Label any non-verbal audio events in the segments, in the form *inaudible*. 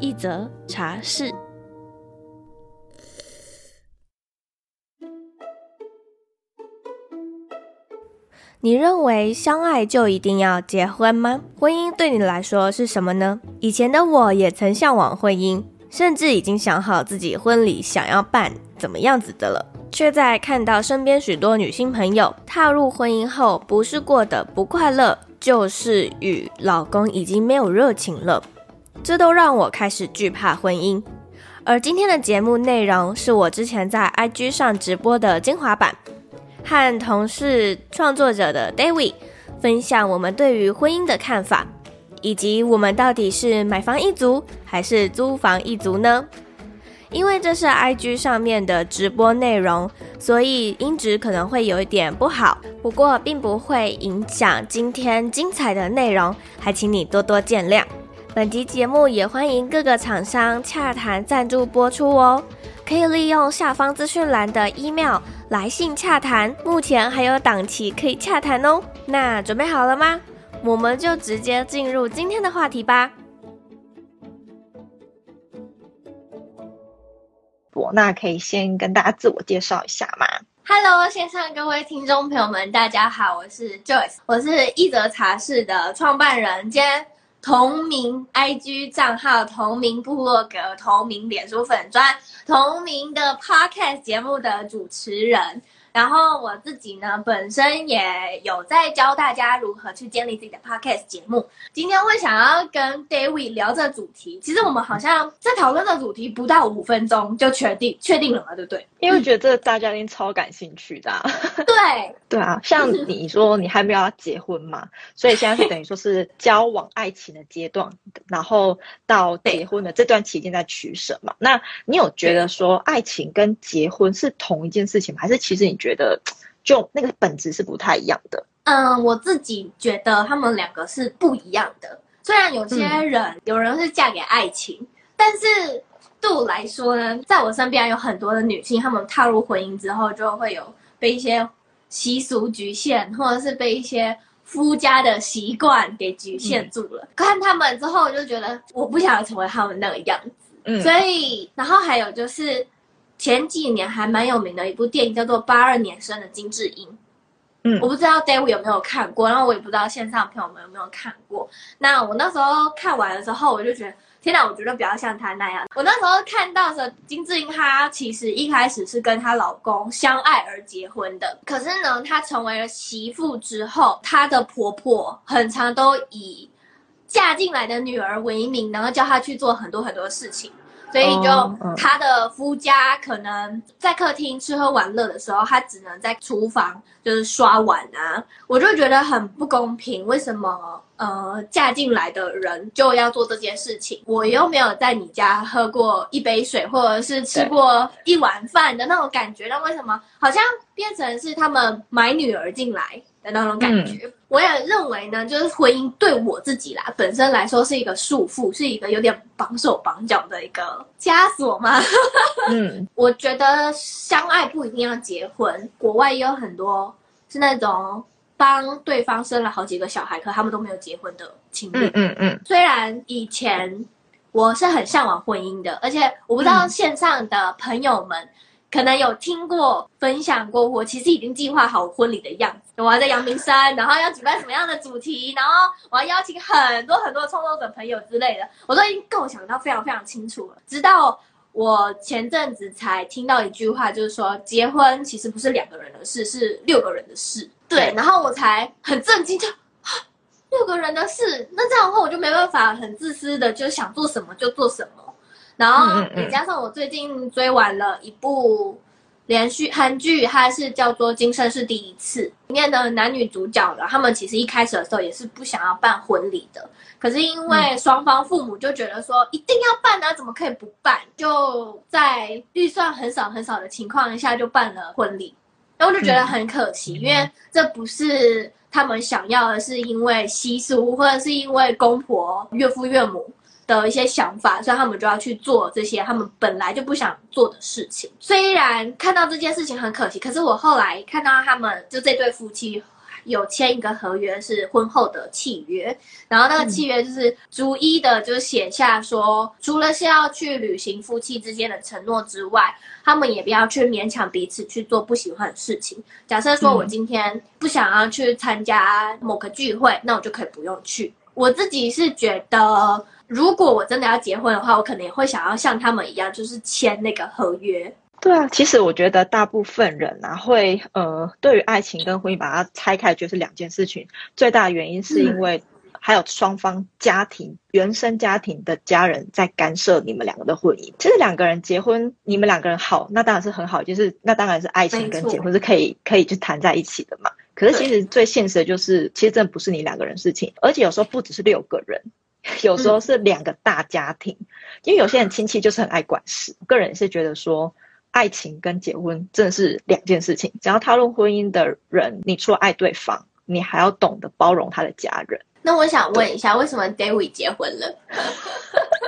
一则茶室。你认为相爱就一定要结婚吗？婚姻对你来说是什么呢？以前的我也曾向往婚姻，甚至已经想好自己婚礼想要办怎么样子的了，却在看到身边许多女性朋友踏入婚姻后，不是过得不快乐，就是与老公已经没有热情了，这都让我开始惧怕婚姻。而今天的节目内容是我之前在 IG 上直播的精华版。和同事创作者的 David 分享我们对于婚姻的看法，以及我们到底是买房一族还是租房一族呢？因为这是 IG 上面的直播内容，所以音质可能会有一点不好，不过并不会影响今天精彩的内容，还请你多多见谅。本集节目也欢迎各个厂商洽谈赞助播出哦，可以利用下方资讯栏的 email 来信洽谈，目前还有档期可以洽谈哦。那准备好了吗？我们就直接进入今天的话题吧。我那可以先跟大家自我介绍一下吗？Hello，线上各位听众朋友们，大家好，我是 Joyce，我是一则茶室的创办人兼。同名 IG 账号、同名部落格、同名脸书粉砖、同名的 Podcast 节目的主持人。然后我自己呢，本身也有在教大家如何去建立自己的 podcast 节目。今天会想要跟 David 聊这主题，其实我们好像在讨论的主题不到五分钟就确定确定了嘛，对不对？因为觉得这个大家一定超感兴趣的啊。对 *laughs* 对啊，像你说你还没有要结婚嘛，所以现在是等于说是交往爱情的阶段，然后到结婚的这段期间在取舍嘛。那你有觉得说爱情跟结婚是同一件事情吗？还是其实你觉得就那个本质是不太一样的。嗯，我自己觉得他们两个是不一样的。虽然有些人、嗯、有人是嫁给爱情，但是对我来说呢，在我身边有很多的女性，她们踏入婚姻之后，就会有被一些习俗局限，或者是被一些夫家的习惯给局限住了。嗯、看他们之后，我就觉得我不想要成为他们那个样子。嗯，所以然后还有就是。前几年还蛮有名的一部电影叫做《八二年生的金智英》，嗯，我不知道 David 有没有看过，然后我也不知道线上朋友们有没有看过。那我那时候看完的时候，我就觉得天哪，我觉得比较像她那样。我那时候看到的金智英她其实一开始是跟她老公相爱而结婚的，可是呢，她成为了媳妇之后，她的婆婆很常都以嫁进来的女儿为名，然后叫她去做很多很多事情。所以就他的夫家可能在客厅吃喝玩乐的时候，他只能在厨房就是刷碗啊，我就觉得很不公平。为什么呃嫁进来的人就要做这件事情？我又没有在你家喝过一杯水，或者是吃过一碗饭的那种感觉，那为什么好像变成是他们买女儿进来？的那种感觉，嗯，我也认为呢，就是婚姻对我自己啦，本身来说是一个束缚，是一个有点绑手绑脚的一个枷锁嘛。嗯，*laughs* 我觉得相爱不一定要结婚，国外也有很多是那种帮对方生了好几个小孩，可他们都没有结婚的情侣。嗯嗯嗯。虽然以前我是很向往婚姻的，而且我不知道线上的朋友们。嗯可能有听过分享过，我其实已经计划好婚礼的样子。我要在阳明山，然后要举办什么样的主题，然后我要邀请很多很多创作者朋友之类的，我都已经构想到非常非常清楚了。直到我前阵子才听到一句话，就是说结婚其实不是两个人的事，是六个人的事。对，然后我才很震惊，就六个人的事，那这样的话我就没办法很自私的就想做什么就做什么。然后，也加上我最近追完了一部连续韩剧，它是叫做《今生是第一次》里面的男女主角了。他们其实一开始的时候也是不想要办婚礼的，可是因为双方父母就觉得说一定要办啊，怎么可以不办？就在预算很少很少的情况下就办了婚礼，然后我就觉得很可惜，因为这不是他们想要的，是因为习俗或者是因为公婆、岳父岳母。的一些想法，所以他们就要去做这些他们本来就不想做的事情。虽然看到这件事情很可惜，可是我后来看到他们就这对夫妻有签一个合约，是婚后的契约。然后那个契约就是逐一的，就是写下说，嗯、除了是要去履行夫妻之间的承诺之外，他们也不要去勉强彼此去做不喜欢的事情。假设说我今天不想要去参加某个聚会，那我就可以不用去。我自己是觉得。如果我真的要结婚的话，我可能也会想要像他们一样，就是签那个合约。对啊，其实我觉得大部分人啊，会呃，对于爱情跟婚姻把它拆开，就是两件事情。最大的原因是因为还有双方家庭、嗯、原生家庭的家人在干涉你们两个的婚姻。其实两个人结婚，你们两个人好，那当然是很好，就是那当然是爱情跟结婚是可以可以就谈在一起的嘛。可是其实最现实的就是，其实真的不是你两个人事情，而且有时候不只是六个人。*laughs* 有时候是两个大家庭，嗯、因为有些人亲戚就是很爱管事。个人是觉得说，爱情跟结婚真的是两件事情。只要踏入婚姻的人，你除了爱对方，你还要懂得包容他的家人。那我想问一下，为什么 David 结婚了？*laughs* *laughs*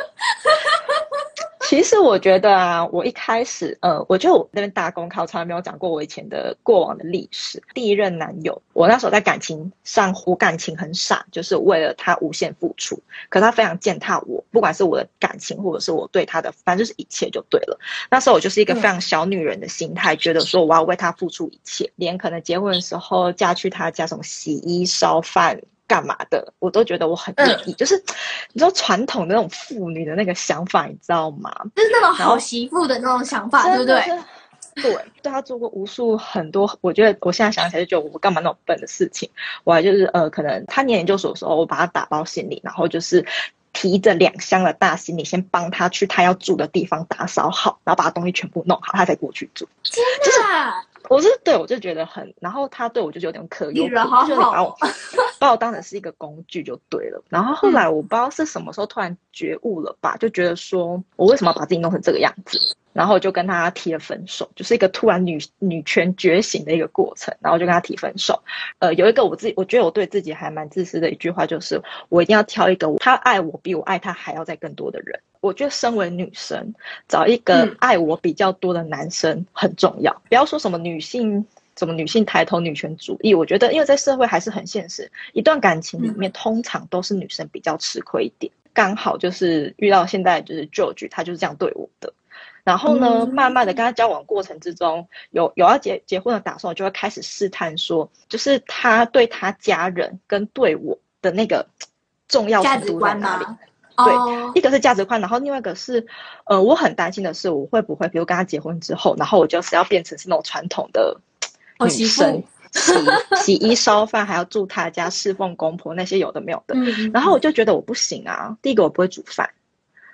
其实我觉得啊，我一开始，呃，我就那边打工，考从来没有讲过我以前的过往的历史。第一任男友，我那时候在感情上，我感情很傻，就是为了他无限付出。可他非常践踏我，不管是我的感情，或者是我对他的，反正就是一切就对了。那时候我就是一个非常小女人的心态，觉得说我要为他付出一切，连可能结婚的时候嫁去他家，什么洗衣烧饭。干嘛的，我都觉得我很愿意，嗯、就是你知道传统的那种妇女的那个想法，你知道吗？就是那种好媳妇的那种想法，对不对？对，对他做过无数很多，我觉得我现在想起来就觉得我干嘛那种笨的事情。我还就是呃，可能他念研究所的时候，我把他打包行李，然后就是提着两箱的大行李，先帮他去他要住的地方打扫好，然后把他东西全部弄好，他才过去住。真的啊？我是对我就觉得很，然后他对我就是有点可有可无，就把我把我当成是一个工具就对了。然后后来我不知道是什么时候突然觉悟了吧，就觉得说我为什么要把自己弄成这个样子？然后就跟他提了分手，就是一个突然女女权觉醒的一个过程。然后就跟他提分手。呃，有一个我自己我觉得我对自己还蛮自私的一句话，就是我一定要挑一个他爱我比我爱他还要再更多的人。我觉得身为女生，找一个爱我比较多的男生很重要。嗯、不要说什么女性，什么女性抬头、女权主义。我觉得，因为在社会还是很现实，一段感情里面通常都是女生比较吃亏一点。刚好就是遇到现在就是 George，他就是这样对我的。然后呢，嗯、慢慢的跟他交往过程之中，有有要结结婚的打算，我就会开始试探说，就是他对他家人跟对我的那个重要程度在哪里。对，一个是价值观，然后另外一个是，呃，我很担心的是，我会不会，比如跟他结婚之后，然后我就是要变成是那种传统的女生，洗 *laughs* 洗衣烧饭，还要住他家侍奉公婆那些有的没有的，嗯、然后我就觉得我不行啊。第一个我不会煮饭，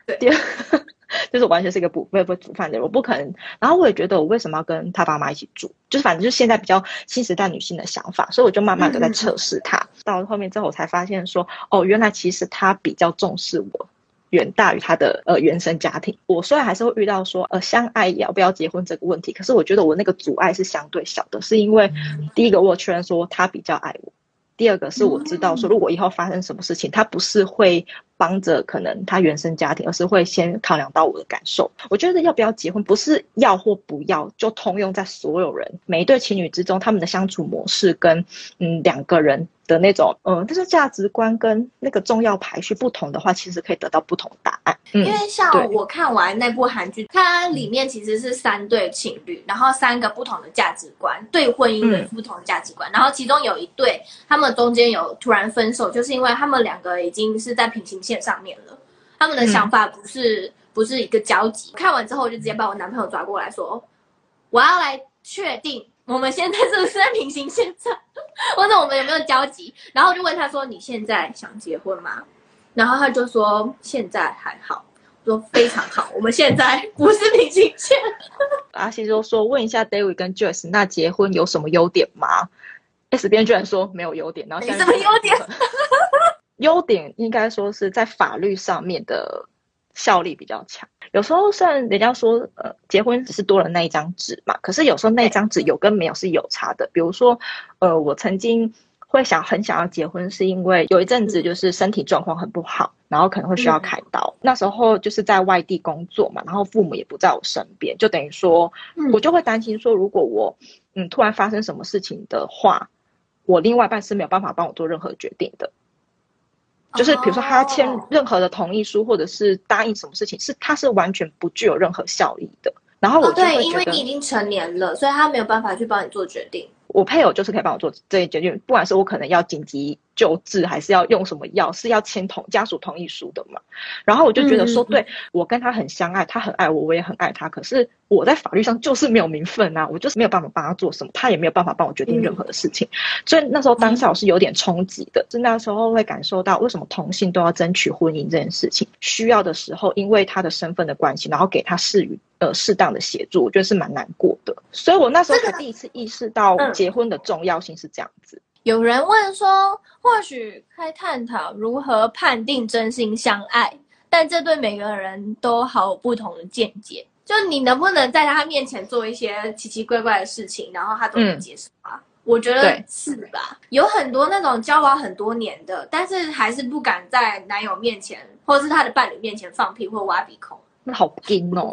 对，第二 *laughs* 就是完全是一个不不会不会煮饭的人，我不可能。然后我也觉得我为什么要跟他爸妈一起住，就是反正就是现在比较新时代女性的想法，所以我就慢慢的在测试他。嗯到后面之后，我才发现说，哦，原来其实他比较重视我，远大于他的呃原生家庭。我虽然还是会遇到说，呃，相爱要不要结婚这个问题，可是我觉得我那个阻碍是相对小的，是因为第一个我确认说他比较爱我，第二个是我知道说，如果以后发生什么事情，他不是会。帮着可能他原生家庭，而是会先考量到我的感受。我觉得要不要结婚，不是要或不要，就通用在所有人每一对情侣之中，他们的相处模式跟嗯两个人的那种嗯，就是价值观跟那个重要排序不同的话，其实可以得到不同答案。嗯、因为像我看完那部韩剧，它里面其实是三对情侣，然后三个不同的价值观，对婚姻的不同的价值观，嗯、然后其中有一对，他们中间有突然分手，就是因为他们两个已经是在平行。线上面了，他们的想法不是、嗯、不是一个交集。看完之后，我就直接把我男朋友抓过来说：“我要来确定我们现在是不是在平行线上，或者我们有没有交集。”然后就问他说：“你现在想结婚吗？”然后他就说：“现在还好。”说非常好，我们现在不是平行线。阿西就说问一下 David 跟 Joyce，那结婚有什么优点吗？S 编居然说没有优点，然后现在没什么优点？优点应该说是在法律上面的效力比较强。有时候虽然人家说呃结婚只是多了那一张纸嘛，可是有时候那一张纸有跟没有是有差的。比如说呃我曾经。会想很想要结婚，是因为有一阵子就是身体状况很不好，然后可能会需要开刀。嗯、那时候就是在外地工作嘛，然后父母也不在我身边，就等于说，我就会担心说，如果我嗯突然发生什么事情的话，我另外一半是没有办法帮我做任何决定的。就是比如说他签任何的同意书，或者是答应什么事情，是他是完全不具有任何效力的。然后我对，因为你已经成年了，所以他没有办法去帮你做决定。我配偶就是可以帮我做这些决定，不管是我可能要紧急救治，还是要用什么药，是要签同家属同意书的嘛。然后我就觉得说，对，我跟他很相爱，他很爱我，我也很爱他。可是我在法律上就是没有名分啊，我就是没有办法帮他做什么，他也没有办法帮我决定任何的事情。所以那时候当下我是有点冲击的，是那时候会感受到为什么同性都要争取婚姻这件事情，需要的时候因为他的身份的关系，然后给他适于呃适当的协助，我觉得是蛮难过的。所以我那时候才第一次意识到结婚的重要性是这样子。有人问说，或许可以探讨如何判定真心相爱，但这对每个人都好有不同的见解。就你能不能在他面前做一些奇奇怪怪的事情，然后他都能接受啊？嗯、我觉得是吧？有很多那种交往很多年的，但是还是不敢在男友面前，或是他的伴侣面前放屁或挖鼻孔，那好惊哦。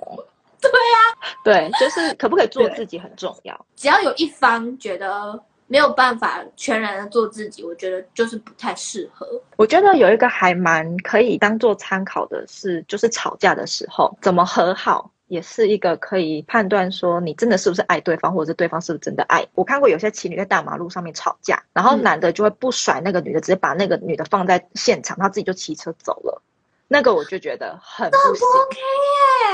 对啊，对，就是可不可以做自己很重要。只要有一方觉得。没有办法全然的做自己，我觉得就是不太适合。我觉得有一个还蛮可以当做参考的是，就是吵架的时候怎么和好，也是一个可以判断说你真的是不是爱对方，或者是对方是不是真的爱。我看过有些情侣在大马路上面吵架，然后男的就会不甩那个女的，直接把那个女的放在现场，他自己就骑车走了。那个我就觉得很不 OK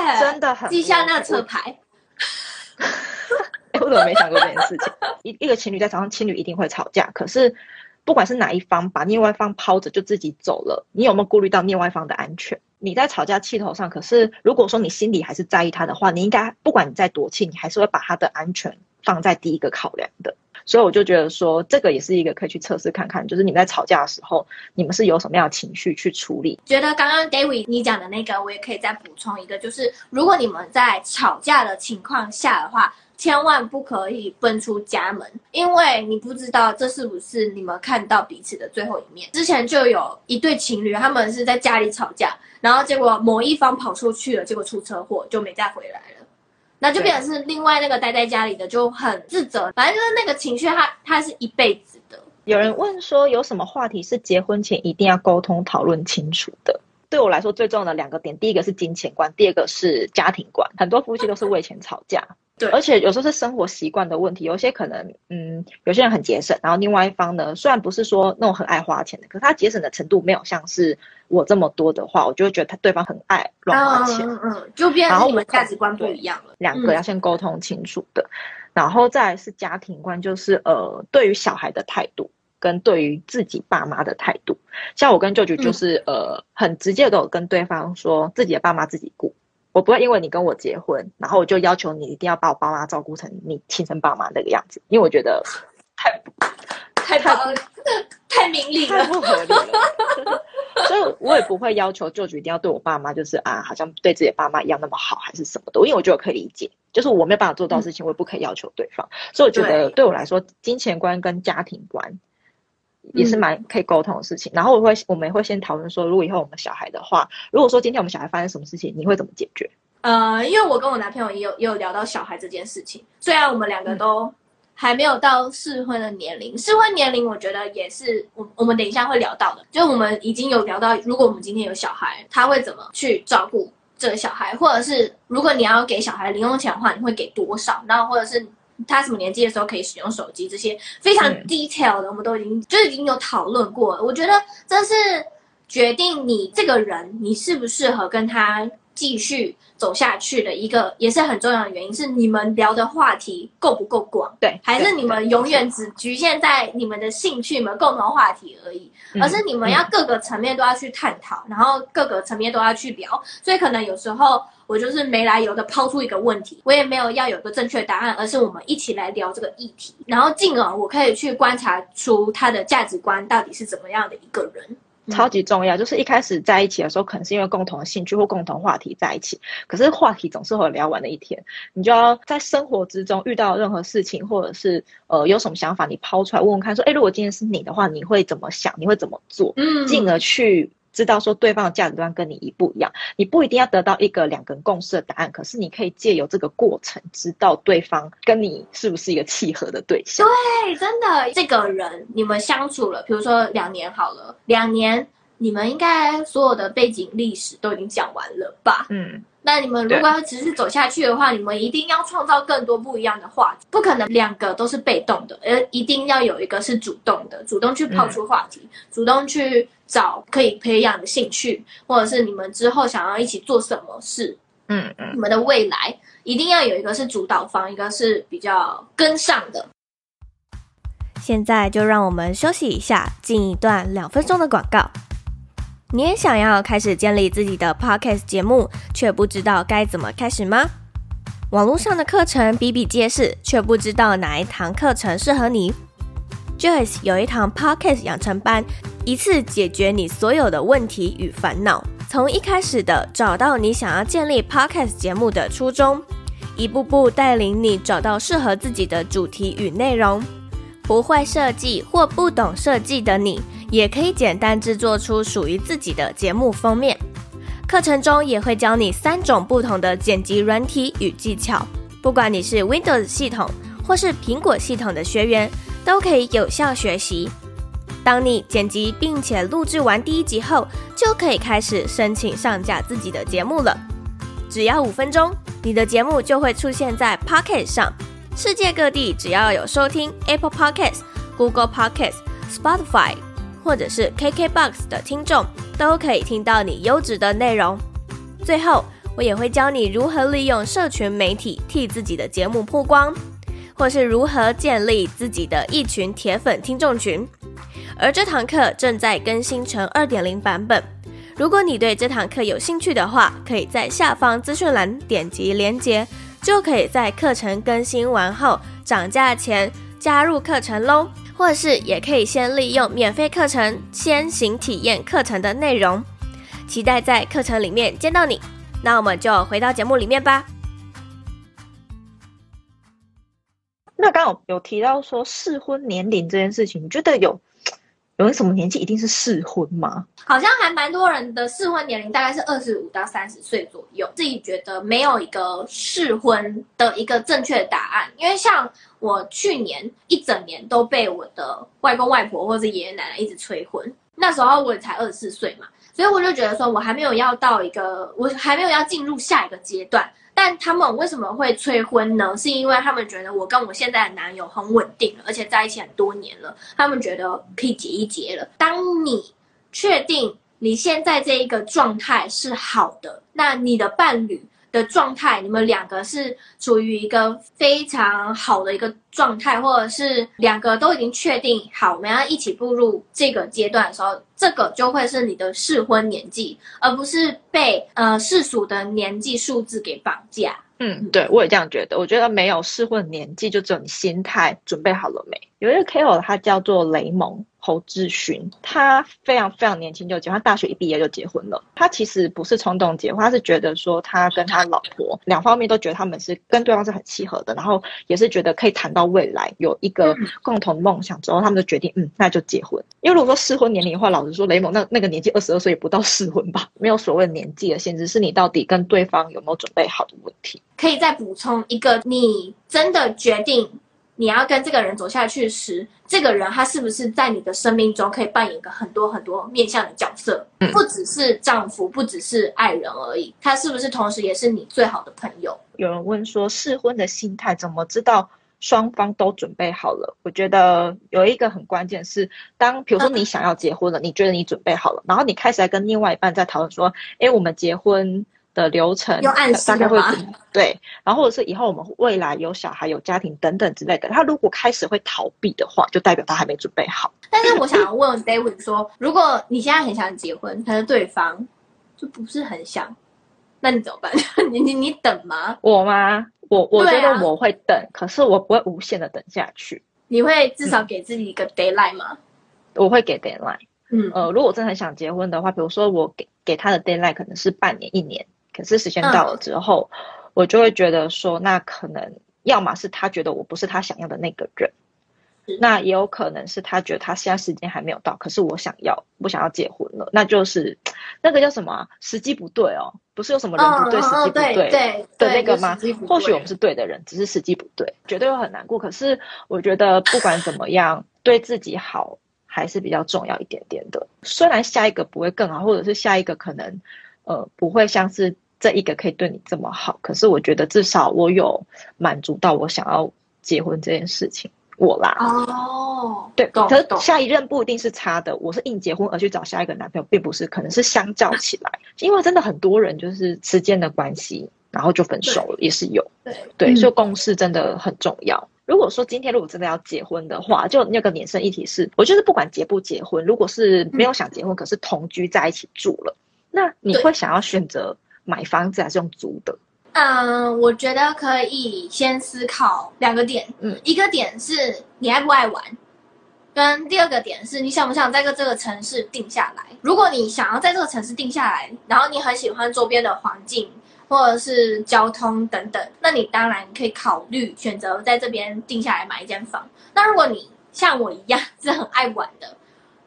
耶，真的很记下那车牌。*laughs* 我怎么没想过这件事情？一一个情侣在床上，情侣一定会吵架。可是，不管是哪一方把另外一方抛着就自己走了，你有没有顾虑到另外一方的安全？你在吵架气头上，可是如果说你心里还是在意他的话，你应该不管你再多气，你还是会把他的安全放在第一个考量的。所以我就觉得说，这个也是一个可以去测试看看，就是你们在吵架的时候，你们是有什么样的情绪去处理。觉得刚刚 David 你讲的那个，我也可以再补充一个，就是如果你们在吵架的情况下的话。千万不可以奔出家门，因为你不知道这是不是你们看到彼此的最后一面。之前就有一对情侣，他们是在家里吵架，然后结果某一方跑出去了，结果出车祸就没再回来了，那就变成是另外那个待在家里的就很自责。反正就是那个情绪，它它是一辈子的。有人问说，有什么话题是结婚前一定要沟通讨论清楚的？对我来说最重要的两个点，第一个是金钱观，第二个是家庭观。很多夫妻都是为钱吵架。对，而且有时候是生活习惯的问题，有些可能，嗯，有些人很节省，然后另外一方呢，虽然不是说那种很爱花钱的，可是他节省的程度没有像是我这么多的话，我就会觉得他对方很爱乱花钱，嗯嗯，就变成我们价值观不一样了。两个要先沟通清楚的，嗯、然后再来是家庭观，就是呃，对于小孩的态度跟对于自己爸妈的态度，像我跟舅舅就是、嗯、呃，很直接的有跟对方说自己的爸妈自己顾。我不会因为你跟我结婚，然后我就要求你一定要把我爸妈照顾成你亲生爸妈那个样子，因为我觉得太太太 *laughs* 太明理了，太不合理了。*laughs* 所以，我也不会要求舅舅一定要对我爸妈，就是啊，好像对自己的爸妈一样那么好，还是什么的。因为我觉得我可以理解，就是我没有办法做到的事情，我也不可以要求对方。嗯、所以，我觉得对我来说，金钱观跟家庭观。也是蛮可以沟通的事情，嗯、然后我会我们也会先讨论说，如果以后我们小孩的话，如果说今天我们小孩发生什么事情，你会怎么解决？呃，因为我跟我男朋友也有也有聊到小孩这件事情，虽然我们两个都还没有到适婚的年龄，适婚年龄我觉得也是我我们等一下会聊到的，就我们已经有聊到，如果我们今天有小孩，他会怎么去照顾这个小孩，或者是如果你要给小孩零用钱的话，你会给多少？然后或者是。他什么年纪的时候可以使用手机？这些非常 detail 的，我们都已经就是已经有讨论过了。我觉得这是决定你这个人，你适不适合跟他继续走下去的一个也是很重要的原因，是你们聊的话题够不够广？对，还是你们永远只局限在你们的兴趣、你们共同话题而已？而是你们要各个层面都要去探讨，然后各个层面都要去聊。所以可能有时候我就是没来由的抛出一个问题，我也没有要有个正确答案，而是我们一起来聊这个议题，然后进而我可以去观察出他的价值观到底是怎么样的一个人。超级重要，就是一开始在一起的时候，可能是因为共同的兴趣或共同话题在一起，可是话题总是会有聊完的一天。你就要在生活之中遇到任何事情，或者是呃有什么想法，你抛出来问问看，说，哎，如果今天是你的话，你会怎么想？你会怎么做？嗯，进而去知道说对方的价值观跟你一不一样。你不一定要得到一个两个人共识的答案，可是你可以借由这个过程，知道对方跟你是不是一个契合的对象。对，真的，这个人你们相处了，比如说两年好了，两年。你们应该所有的背景历史都已经讲完了吧？嗯，那你们如果要持续走下去的话，你们一定要创造更多不一样的话题，不可能两个都是被动的，而一定要有一个是主动的，主动去抛出话题，嗯、主动去找可以培养的兴趣，或者是你们之后想要一起做什么事，嗯嗯，你们的未来一定要有一个是主导方，一个是比较跟上的。现在就让我们休息一下，进一段两分钟的广告。你也想要开始建立自己的 podcast 节目，却不知道该怎么开始吗？网络上的课程比比皆是，却不知道哪一堂课程适合你。Joyce 有一堂 podcast 养成班，一次解决你所有的问题与烦恼。从一开始的找到你想要建立 podcast 节目的初衷，一步步带领你找到适合自己的主题与内容。不会设计或不懂设计的你，也可以简单制作出属于自己的节目封面。课程中也会教你三种不同的剪辑软体与技巧，不管你是 Windows 系统或是苹果系统的学员，都可以有效学习。当你剪辑并且录制完第一集后，就可以开始申请上架自己的节目了。只要五分钟，你的节目就会出现在 Pocket 上。世界各地只要有收听 Apple Podcasts、Google Podcasts、Spotify 或者是 KKBox 的听众，都可以听到你优质的内容。最后，我也会教你如何利用社群媒体替自己的节目曝光，或是如何建立自己的一群铁粉听众群。而这堂课正在更新成二点零版本。如果你对这堂课有兴趣的话，可以在下方资讯栏点击链接。就可以在课程更新完后涨价前加入课程喽，或是也可以先利用免费课程先行体验课程的内容。期待在课程里面见到你。那我们就回到节目里面吧。那刚刚有提到说适婚年龄这件事情，你觉得有？有什么年纪一定是适婚吗？好像还蛮多人的适婚年龄大概是二十五到三十岁左右。自己觉得没有一个适婚的一个正确答案，因为像我去年一整年都被我的外公外婆或者爷爷奶奶一直催婚，那时候我才二十四岁嘛，所以我就觉得说我还没有要到一个，我还没有要进入下一个阶段。但他们为什么会催婚呢？是因为他们觉得我跟我现在的男友很稳定了，而且在一起很多年了，他们觉得可以结一结了。当你确定你现在这一个状态是好的，那你的伴侣的状态，你们两个是处于一个非常好的一个状态，或者是两个都已经确定好，我们要一起步入这个阶段的时候，这个就会是你的适婚年纪，而不是被呃世俗的年纪数字给绑架。嗯，对，我也这样觉得。我觉得没有适婚年纪，就只有你心态准备好了没。有一个 KOL，他叫做雷蒙。侯志勋，他非常非常年轻就结婚，他大学一毕业就结婚了。他其实不是冲动结婚，他是觉得说他跟他老婆两方面都觉得他们是跟对方是很契合的，然后也是觉得可以谈到未来有一个共同梦想之后，他们就决定嗯，那就结婚。因为如果说适婚年龄的话，老实说，雷蒙那那个年纪二十二岁也不到适婚吧，没有所谓年纪的限制，是你到底跟对方有没有准备好的问题。可以再补充一个，你真的决定。你要跟这个人走下去时，这个人他是不是在你的生命中可以扮演一个很多很多面向的角色？嗯，不只是丈夫，不只是爱人而已，他是不是同时也是你最好的朋友？有人问说，试婚的心态怎么知道双方都准备好了？我觉得有一个很关键是，当比如说你想要结婚了，你觉得你准备好了，然后你开始来跟另外一半在讨论说，诶，我们结婚。的流程，大概会对，然后或者是以后我们未来有小孩、有家庭等等之类的。他如果开始会逃避的话，就代表他还没准备好。但是我想要问 David 说，如果你现在很想结婚，可是对方就不是很想，那你怎么办？*laughs* 你你你等吗？我吗？我我觉得我会等，啊、可是我不会无限的等下去。你会至少给自己一个 deadline 吗？我会给 deadline。嗯呃，如果我真的很想结婚的话，比如说我给给他的 deadline 可能是半年、一年。可是时间到了之后，嗯、我就会觉得说，那可能要么是他觉得我不是他想要的那个人，那也有可能是他觉得他现在时间还没有到，可是我想要，我想要结婚了，那就是那个叫什么、啊、时机不对哦，不是有什么人不对、哦、时机不对的那个吗？或许我们是对的人，只是时机不对，绝对会很难过。可是我觉得不管怎么样，对自己好还是比较重要一点点的。虽然下一个不会更好，或者是下一个可能呃不会像是。这一个可以对你这么好，可是我觉得至少我有满足到我想要结婚这件事情，我啦。哦，对，可是下一任不一定是差的，我是硬结婚而去找下一个男朋友，并不是，可能是相较起来，因为真的很多人就是时间的关系，然后就分手了，也是有。对对，所以共识真的很重要。如果说今天如果真的要结婚的话，就那个衍生议题是，我就是不管结不结婚，如果是没有想结婚，可是同居在一起住了，那你会想要选择？买房子还是用租的？嗯，我觉得可以先思考两个点。嗯，一个点是你爱不爱玩，跟第二个点是你想不想在这个城市定下来。如果你想要在这个城市定下来，然后你很喜欢周边的环境或者是交通等等，那你当然可以考虑选择在这边定下来买一间房。那如果你像我一样是很爱玩的，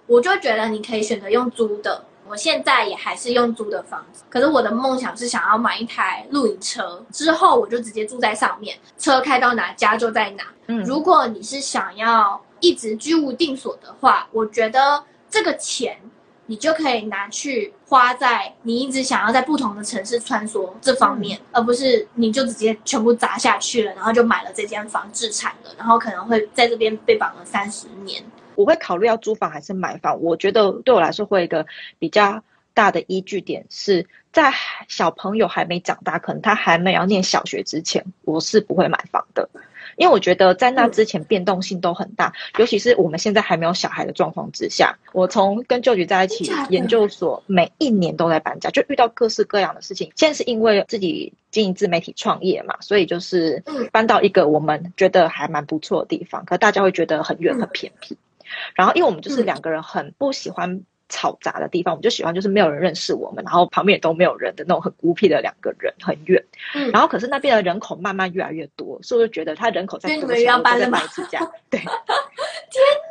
我就觉得你可以选择用租的。我现在也还是用租的房子，可是我的梦想是想要买一台露营车，之后我就直接住在上面，车开到哪家就在哪。嗯，如果你是想要一直居无定所的话，我觉得这个钱你就可以拿去花在你一直想要在不同的城市穿梭这方面，嗯，而不是你就直接全部砸下去了，然后就买了这间房置产了，然后可能会在这边被绑了三十年。我会考虑要租房还是买房。我觉得对我来说会有一个比较大的依据点是在小朋友还没长大，可能他还没有念小学之前，我是不会买房的，因为我觉得在那之前变动性都很大，嗯、尤其是我们现在还没有小孩的状况之下。我从跟舅舅在一起研究所，每一年都在搬家，就遇到各式各样的事情。现在是因为自己经营自媒体创业嘛，所以就是搬到一个我们觉得还蛮不错的地方，可大家会觉得很远很偏僻。然后，因为我们就是两个人很不喜欢吵杂的地方，嗯、我们就喜欢就是没有人认识我们，然后旁边也都没有人的那种很孤僻的两个人，很远。嗯。然后，可是那边的人口慢慢越来越多，所以我就觉得他人口在多，要搬在搬自家。*laughs* 对。天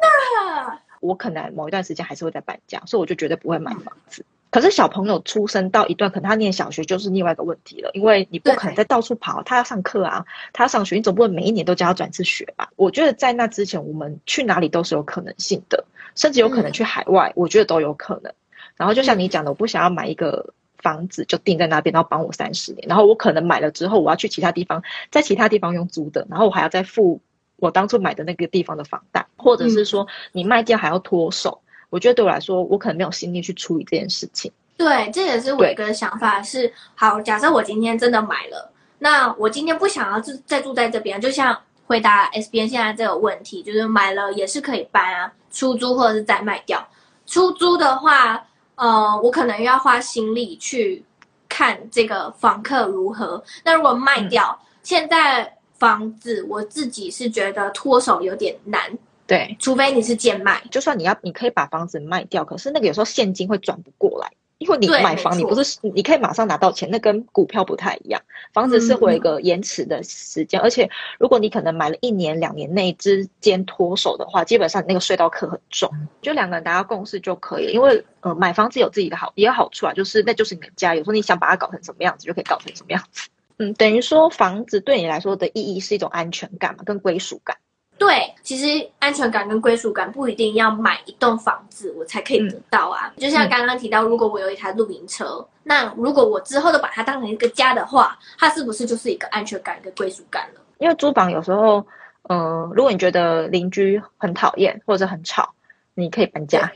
哪！我可能某一段时间还是会再搬家，所以我就绝对不会买房子。嗯可是小朋友出生到一段，可能他念小学就是另外一个问题了，因为你不可能再到处跑，他要上课啊，他要上学，你总不能每一年都叫他转一次学吧？我觉得在那之前，我们去哪里都是有可能性的，甚至有可能去海外，我觉得都有可能。然后就像你讲的，我不想要买一个房子就定在那边，然后绑我三十年，然后我可能买了之后，我要去其他地方，在其他地方用租的，然后我还要再付我当初买的那个地方的房贷，或者是说你卖掉还要脱手。我觉得对我来说，我可能没有心力去处理这件事情。对，这也是我一个想法是：好，假设我今天真的买了，那我今天不想要住再住在这边，就像回答 S 编现在这个问题，就是买了也是可以搬啊，出租或者是再卖掉。出租的话，呃，我可能又要花心力去看这个房客如何。那如果卖掉，嗯、现在房子我自己是觉得脱手有点难。对，除非你是贱卖，就算你要，你可以把房子卖掉，可是那个有时候现金会转不过来，因为你买房，你不是你可以马上拿到钱，那跟股票不太一样，房子是会有一个延迟的时间，嗯、而且如果你可能买了一年两年内之间脱手的话，基本上你那个隧道课很重，就两个人达到共识就可以，因为呃买房子有自己的好也有好处啊，就是那就是你的家，有时候你想把它搞成什么样子，就可以搞成什么样子，嗯，等于说房子对你来说的意义是一种安全感嘛，跟归属感。对，其实安全感跟归属感不一定要买一栋房子我才可以得到啊。嗯、就像刚刚提到，如果我有一台露营车，嗯、那如果我之后都把它当成一个家的话，它是不是就是一个安全感跟归属感了？因为租房有时候，嗯、呃，如果你觉得邻居很讨厌或者很吵，你可以搬家。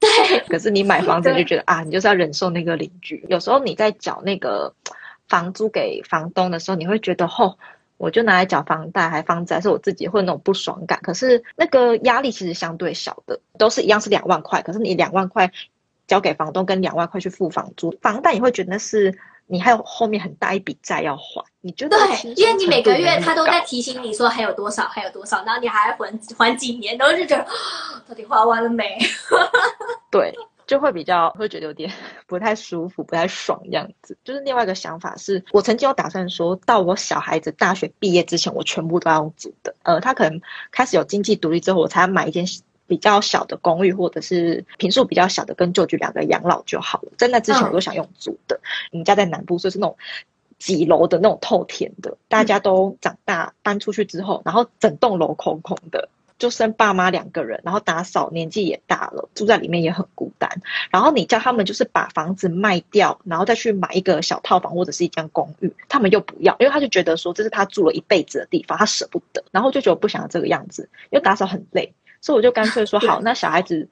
对，*laughs* 对，可是你买房子就觉得啊，你就是要忍受那个邻居。有时候你在缴那个房租给房东的时候，你会觉得吼、哦，我就拿来缴房贷还房子，还是我自己会有那种不爽感。可是那个压力其实相对小的，都是一样是两万块，可是你两万块交给房东，跟两万块去付房租，房贷你会觉得是。你还有后面很大一笔债要还，你觉得？对，因为你每个月他都在提醒你说还有多少，还有多少，然后你还要还还几年，然后就觉得 *gasps* 到底花完了没？*laughs* 对，就会比较会觉得有点不太舒服，不太爽这样子。就是另外一个想法是，我曾经有打算说到我小孩子大学毕业之前，我全部都要租的。呃，他可能开始有经济独立之后，我才买一间。比较小的公寓，或者是平数比较小的，跟舅舅两个养老就好了。在那之前，我都想用租的。你们家在南部，所以是那种几楼的那种透天的。大家都长大搬出去之后，然后整栋楼空空的，就剩爸妈两个人，然后打扫，年纪也大了，住在里面也很孤单。然后你叫他们就是把房子卖掉，然后再去买一个小套房或者是一间公寓，他们又不要，因为他就觉得说这是他住了一辈子的地方，他舍不得。然后就觉得不想要这个样子，因为打扫很累。所以我就干脆说 *laughs* 好，那小孩子，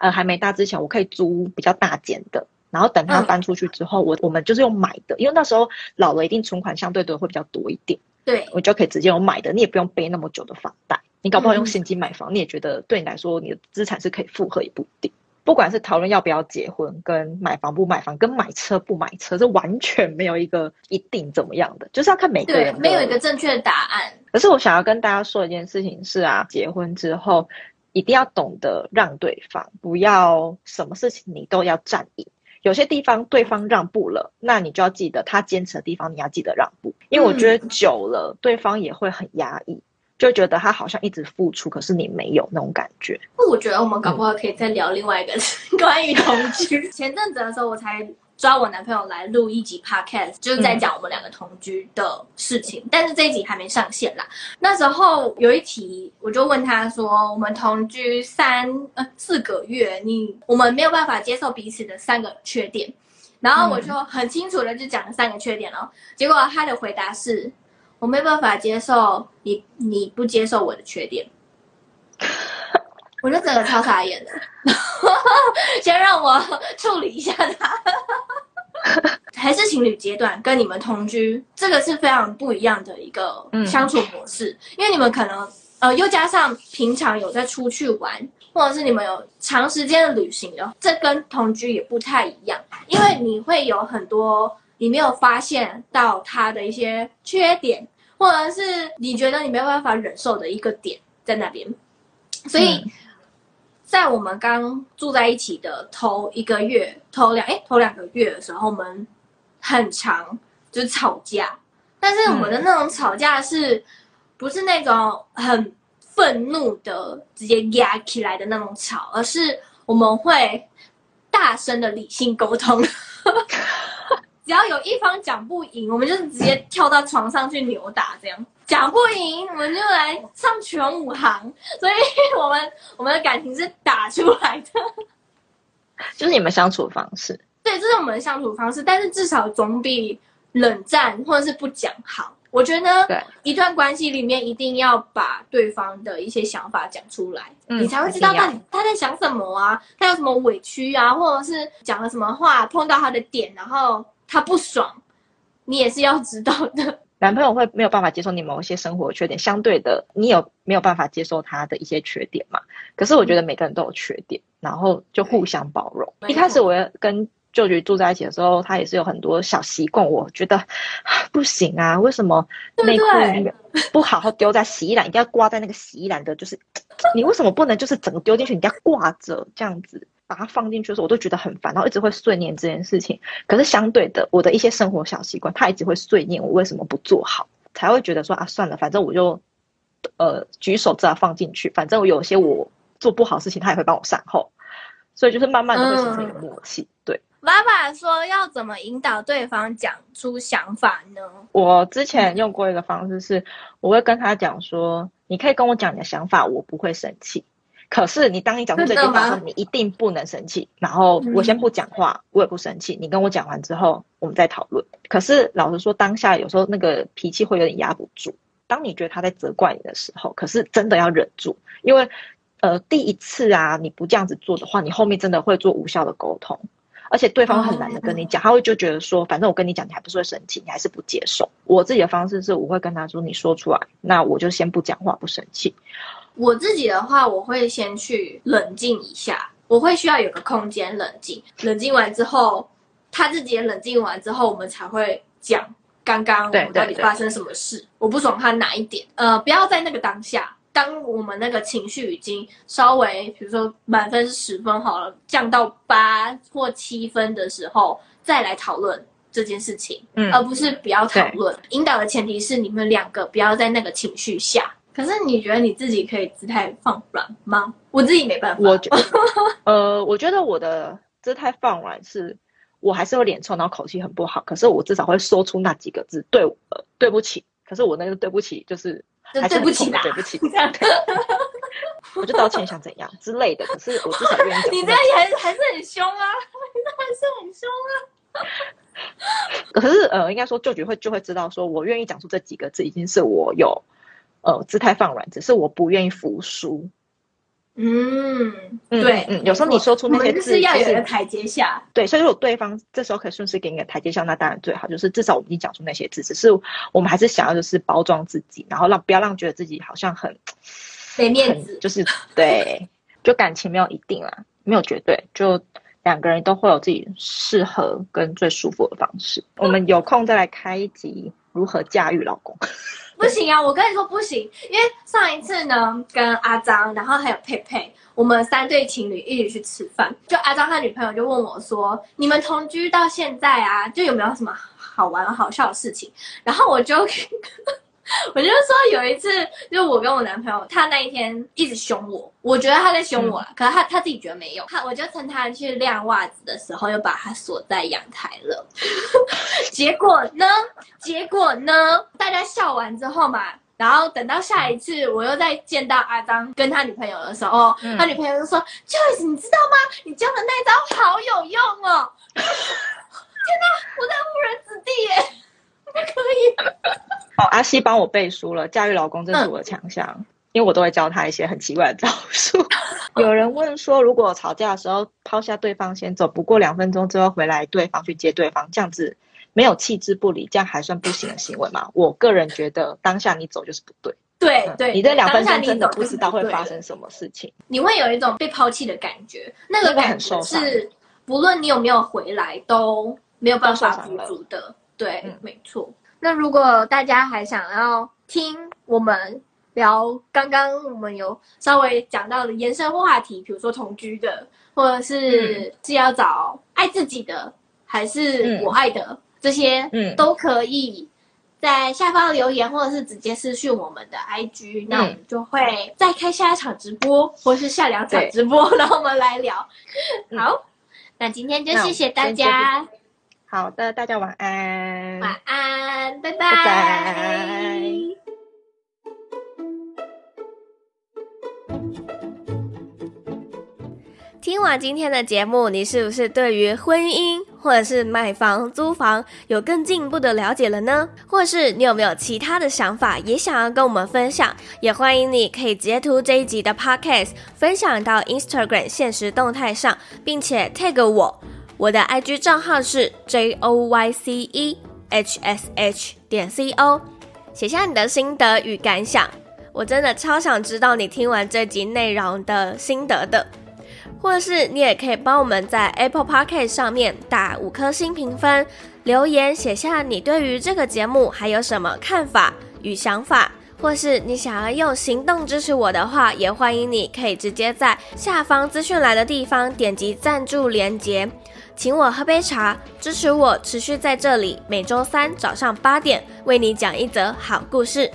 呃，还没大之前，我可以租比较大间的，然后等他搬出去之后，我我们就是用买的，因为那时候老了，一定存款相对的会比较多一点。对，我就可以直接用买的，你也不用背那么久的房贷。你搞不好用现金买房，你也觉得对你来说，你的资产是可以负荷，也不一定。不管是讨论要不要结婚，跟买房不买房，跟买车不买车，这完全没有一个一定怎么样的，就是要看每个人。对，没有一个正确的答案。可是我想要跟大家说一件事情是啊，结婚之后。一定要懂得让对方，不要什么事情你都要占赢。有些地方对方让步了，那你就要记得他坚持的地方，你要记得让步。因为我觉得久了，对方也会很压抑，就觉得他好像一直付出，可是你没有那种感觉。那我觉得我们搞不好可以再聊另外一个 *laughs* 关于同居。*laughs* 前阵子的时候，我才。抓我男朋友来录一集 podcast，就是在讲我们两个同居的事情，嗯、但是这一集还没上线啦。那时候有一题，我就问他说：“我们同居三呃四个月，你我们没有办法接受彼此的三个缺点。”然后我就很清楚的就讲了三个缺点了。结果他的回答是：“我没办法接受你你不接受我的缺点。”我就整个超傻眼的，*laughs* 先让我处理一下他。还是情侣阶段跟你们同居，这个是非常不一样的一个相处模式，嗯、因为你们可能呃又加上平常有在出去玩，或者是你们有长时间的旅行的，这跟同居也不太一样，因为你会有很多你没有发现到他的一些缺点，或者是你觉得你没有办法忍受的一个点在那边，所以。嗯在我们刚住在一起的头一个月、头两哎头两个月的时候，我们很长就是吵架，但是我们的那种吵架是不是那种很愤怒的直接压起来的那种吵，而是我们会大声的理性沟通。只要有一方讲不赢，我们就直接跳到床上去扭打，这样。讲不赢，我们就来上全武行。所以，我们我们的感情是打出来的，就是你们相处方式。对，这是我们的相处方式，但是至少总比冷战或者是不讲好。我觉得，一段关系里面一定要把对方的一些想法讲出来，嗯、你才会知道他他在想什么啊，他有什么委屈啊，或者是讲了什么话碰到他的点，然后他不爽，你也是要知道的。*laughs* 男朋友会没有办法接受你某一些生活缺点，相对的，你有没有办法接受他的一些缺点嘛？可是我觉得每个人都有缺点，然后就互相包容。一开始我跟舅舅住在一起的时候，他也是有很多小习惯，我觉得不行啊，为什么内裤不好好丢在洗衣篮，一定要挂在那个洗衣篮的？就是 *tsk* 你为什么不能就是整个丢进去，你要挂着这样子？把它放进去的时候，我都觉得很烦，然后一直会碎念这件事情。可是相对的，我的一些生活小习惯，他一直会碎念我为什么不做好，才会觉得说啊，算了，反正我就呃举手之劳放进去，反正我有些我做不好事情，他也会帮我善后，所以就是慢慢的会形成一个默契。嗯、对，爸爸说要怎么引导对方讲出想法呢？我之前用过一个方式是，我会跟他讲说，你可以跟我讲你的想法，我不会生气。可是你当你讲出这句话你一定不能生气。然后我先不讲话，我也不生气。你跟我讲完之后，我们再讨论。可是老实说，当下有时候那个脾气会有点压不住。当你觉得他在责怪你的时候，可是真的要忍住，因为呃，第一次啊，你不这样子做的话，你后面真的会做无效的沟通，而且对方很难的跟你讲，他会就觉得说，反正我跟你讲，你还不是会生气，你还是不接受。我自己的方式是，我会跟他说，你说出来，那我就先不讲话，不生气。我自己的话，我会先去冷静一下，我会需要有个空间冷静，冷静完之后，他自己也冷静完之后，我们才会讲刚刚我们到底发生什么事。我不爽他哪一点？呃，不要在那个当下。当我们那个情绪已经稍微，比如说满分是十分好了，降到八或七分的时候，再来讨论这件事情，嗯，而不是不要讨论。引导的前提是你们两个不要在那个情绪下。可是你觉得你自己可以姿态放软吗？我自己没办法。我觉得，*laughs* 呃，我觉得我的姿态放软是，我还是会脸臭，然后口气很不好。可是我至少会说出那几个字，对，呃，对不起。可是我那个对不起就是。还是对不起，对不起，我就道歉，想怎样之类的。可是我至少愿意讲。你这样也还是还是很凶啊！你这还是很凶啊！*laughs* 可是呃，应该说就局会就会知道，说我愿意讲出这几个字，已经是我有呃姿态放软，只是我不愿意服输。嗯，对，嗯，有时候你说出那些字，是要有一个台阶下。对，所以如果对方这时候可以顺势给你个台阶下，那当然最好。就是至少我们已经讲出那些字，只是我们还是想要就是包装自己，然后让不要让觉得自己好像很没面子，就是对，*laughs* 就感情没有一定啦，没有绝对，就两个人都会有自己适合跟最舒服的方式。我们有空再来开一集如何驾驭老公。*laughs* 不行啊！我跟你说不行，因为上一次呢，跟阿张，然后还有佩佩，我们三对情侣一起去吃饭。就阿张他女朋友就问我说：“你们同居到现在啊，就有没有什么好玩好笑的事情？”然后我就。*laughs* 我就说有一次，就我跟我男朋友，他那一天一直凶我，我觉得他在凶我了，嗯、可是他他自己觉得没有。他我就趁他去晾袜子的时候，又把他锁在阳台了。*laughs* 结果呢？结果呢？大家笑完之后嘛，然后等到下一次我又再见到阿张跟他女朋友的时候，嗯、他女朋友就说：“Joyce，你知道吗？你教的那招好有用哦！” *laughs* 天哪，我在误人子弟耶！不可以。好，阿西帮我背书了。驾驭老公，这是我的强项，嗯、因为我都会教他一些很奇怪的招数。有人问说，如果吵架的时候抛下对方先走，不过两分钟之后回来，对方去接对方，这样子没有弃之不理，这样还算不行的行为吗？我个人觉得，当下你走就是不对。对对、嗯，你这两分钟真的不知道会发生什么事情，你会有一种被抛弃的感觉，那个感觉是不论你有没有回来都没有办法补足的。对，嗯、没错。那如果大家还想要听我们聊刚刚我们有稍微讲到的延伸话题，比如说同居的，或者是是要找爱自己的，还是我爱的、嗯、这些，嗯，都可以在下方留言，或者是直接私讯我们的 IG，、嗯、那我们就会再开下一场直播，或是下两场直播，然后我们来聊。好，嗯、那今天就谢谢大家。好的，大家晚安。晚安，拜拜。拜拜。听完今天的节目，你是不是对于婚姻或者是买房、租房有更进一步的了解了呢？或是你有没有其他的想法，也想要跟我们分享？也欢迎你可以截图这一集的 Podcast，分享到 Instagram 现实动态上，并且 tag 我。我的 IG 账号是 J O Y C E H S H 点 C O，写下你的心得与感想，我真的超想知道你听完这集内容的心得的。或是你也可以帮我们在 Apple Podcast 上面打五颗星评分，留言写下你对于这个节目还有什么看法与想法。或是你想要用行动支持我的话，也欢迎你可以直接在下方资讯栏的地方点击赞助连接。请我喝杯茶，支持我持续在这里每周三早上八点为你讲一则好故事。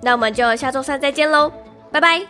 那我们就下周三再见喽，拜拜。